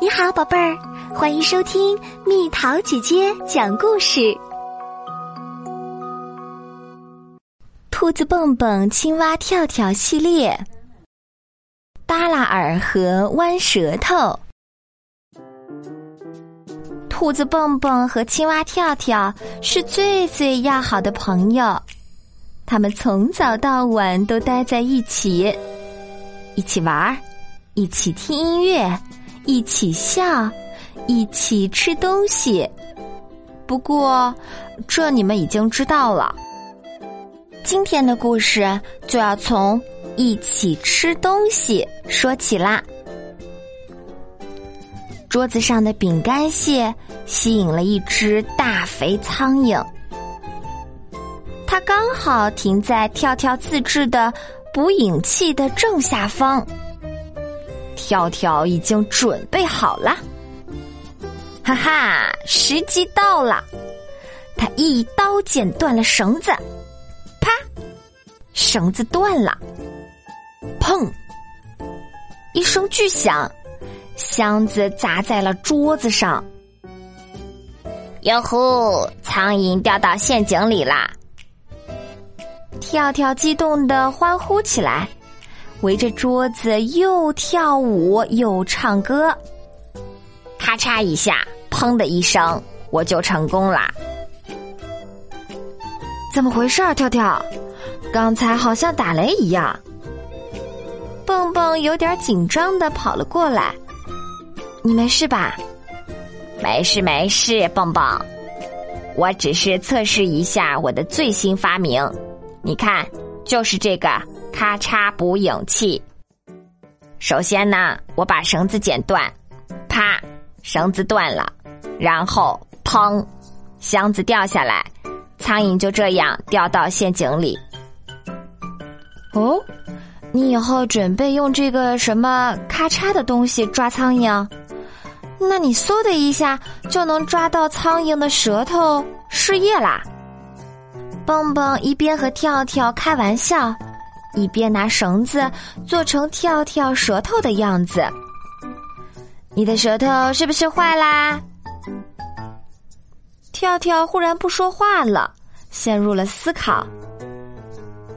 你好，宝贝儿，欢迎收听蜜桃姐姐讲故事。《兔子蹦蹦、青蛙跳跳》系列，耷拉耳和弯舌头。兔子蹦蹦和青蛙跳跳是最最要好的朋友，他们从早到晚都待在一起，一起玩儿，一起听音乐。一起笑，一起吃东西。不过，这你们已经知道了。今天的故事就要从一起吃东西说起啦。桌子上的饼干屑吸引了一只大肥苍蝇，它刚好停在跳跳自制的捕影器的正下方。跳跳已经准备好了，哈哈，时机到了！他一刀剪断了绳子，啪，绳子断了，砰，一声巨响，箱子砸在了桌子上。哟呼，苍蝇掉到陷阱里啦！跳跳激动的欢呼起来。围着桌子又跳舞又唱歌，咔嚓一下，砰的一声，我就成功啦！怎么回事儿，跳跳？刚才好像打雷一样。蹦蹦有点紧张的跑了过来，你没事吧？没事没事，蹦蹦，我只是测试一下我的最新发明，你看，就是这个。咔嚓捕影器。首先呢，我把绳子剪断，啪，绳子断了，然后砰，箱子掉下来，苍蝇就这样掉到陷阱里。哦，你以后准备用这个什么咔嚓的东西抓苍蝇？那你嗖的一下就能抓到苍蝇的舌头，失业啦！蹦蹦一边和跳跳开玩笑。一边拿绳子做成跳跳舌头的样子，你的舌头是不是坏啦？跳跳忽然不说话了，陷入了思考。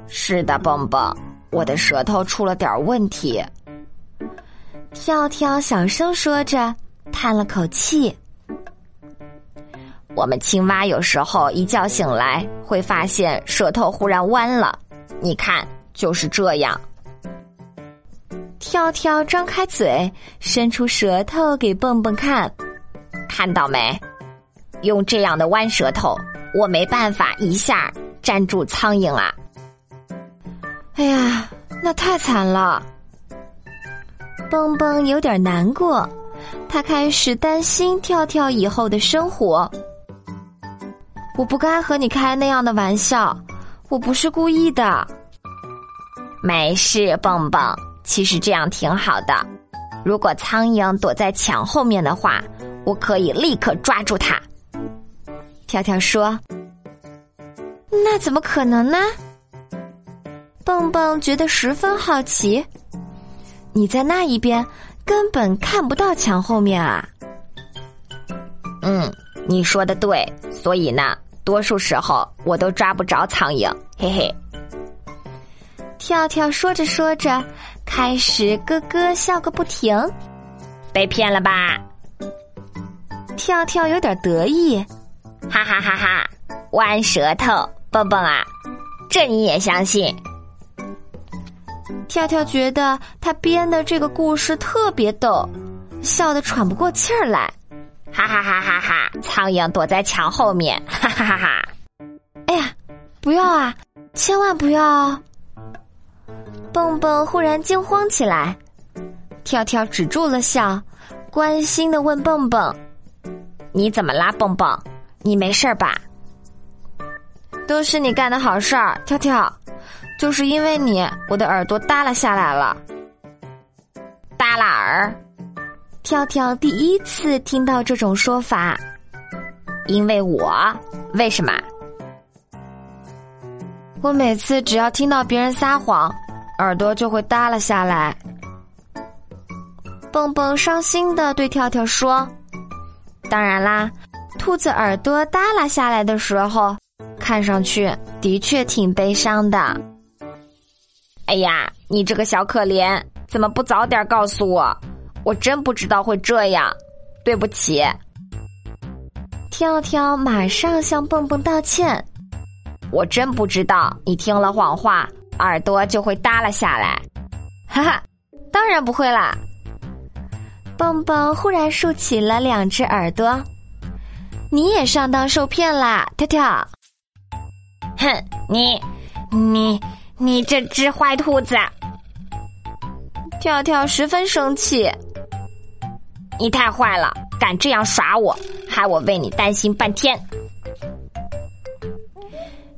是的，蹦蹦，我的舌头出了点问题。跳跳小声说着，叹了口气。我们青蛙有时候一觉醒来，会发现舌头忽然弯了，你看。就是这样，跳跳张开嘴，伸出舌头给蹦蹦看，看到没？用这样的弯舌头，我没办法一下粘住苍蝇啊！哎呀，那太惨了！蹦蹦有点难过，他开始担心跳跳以后的生活。我不该和你开那样的玩笑，我不是故意的。没事，蹦蹦，其实这样挺好的。如果苍蝇躲在墙后面的话，我可以立刻抓住它。跳跳说：“那怎么可能呢？”蹦蹦觉得十分好奇。你在那一边根本看不到墙后面啊。嗯，你说的对，所以呢，多数时候我都抓不着苍蝇，嘿嘿。跳跳说着说着，开始咯咯笑个不停。被骗了吧？跳跳有点得意，哈哈哈哈！弯舌头，蹦蹦啊，这你也相信？跳跳觉得他编的这个故事特别逗，笑得喘不过气儿来，哈哈哈哈哈！苍蝇躲在墙后面，哈哈哈哈！哎呀，不要啊，千万不要！蹦蹦忽然惊慌起来，跳跳止住了笑，关心的问蹦蹦：“你怎么啦，蹦蹦？你没事吧？”“都是你干的好事儿，跳跳，就是因为你，我的耳朵耷拉下来了。”“耷拉耳？”跳跳第一次听到这种说法。因为我？为什么？我每次只要听到别人撒谎。耳朵就会耷拉下来。蹦蹦伤心的对跳跳说：“当然啦，兔子耳朵耷拉下来的时候，看上去的确挺悲伤的。哎呀，你这个小可怜，怎么不早点告诉我？我真不知道会这样，对不起。”跳跳马上向蹦蹦道歉：“我真不知道，你听了谎话，耳朵就会耷拉下来。”哈哈，当然不会啦。蹦蹦忽然竖起了两只耳朵，你也上当受骗啦，跳跳！哼，你，你，你这只坏兔子！跳跳十分生气，你太坏了，敢这样耍我，害我为你担心半天。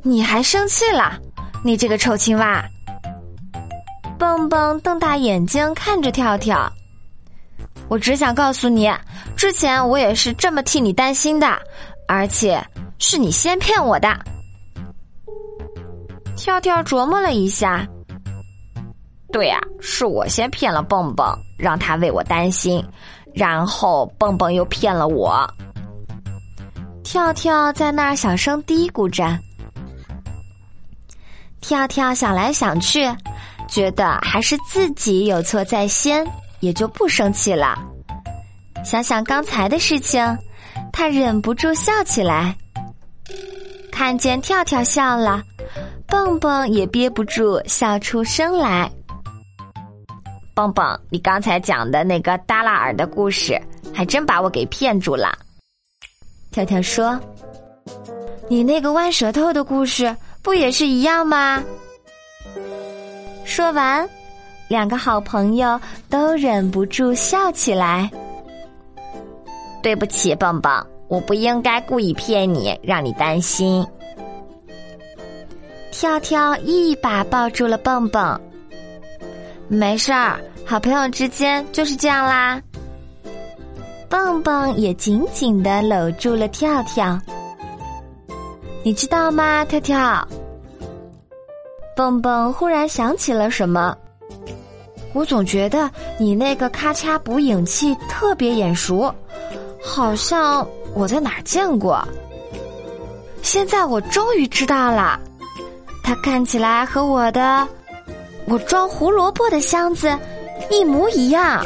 你还生气了？你这个臭青蛙！蹦蹦瞪大眼睛看着跳跳。我只想告诉你，之前我也是这么替你担心的，而且是你先骗我的。跳跳琢磨了一下，对呀，是我先骗了蹦蹦，让他为我担心，然后蹦蹦又骗了我。跳跳在那儿小声嘀咕着。跳跳想来想去，觉得还是自己有错在先。也就不生气了。想想刚才的事情，他忍不住笑起来。看见跳跳笑了，蹦蹦也憋不住笑出声来。蹦蹦，你刚才讲的那个耷拉耳的故事，还真把我给骗住了。跳跳说：“你那个弯舌头的故事，不也是一样吗？”说完。两个好朋友都忍不住笑起来。对不起，蹦蹦，我不应该故意骗你，让你担心。跳跳一把抱住了蹦蹦。没事儿，好朋友之间就是这样啦。蹦蹦也紧紧的搂住了跳跳。你知道吗，跳跳？蹦蹦忽然想起了什么。我总觉得你那个咔嚓捕影器特别眼熟，好像我在哪儿见过。现在我终于知道了，它看起来和我的我装胡萝卜的箱子一模一样。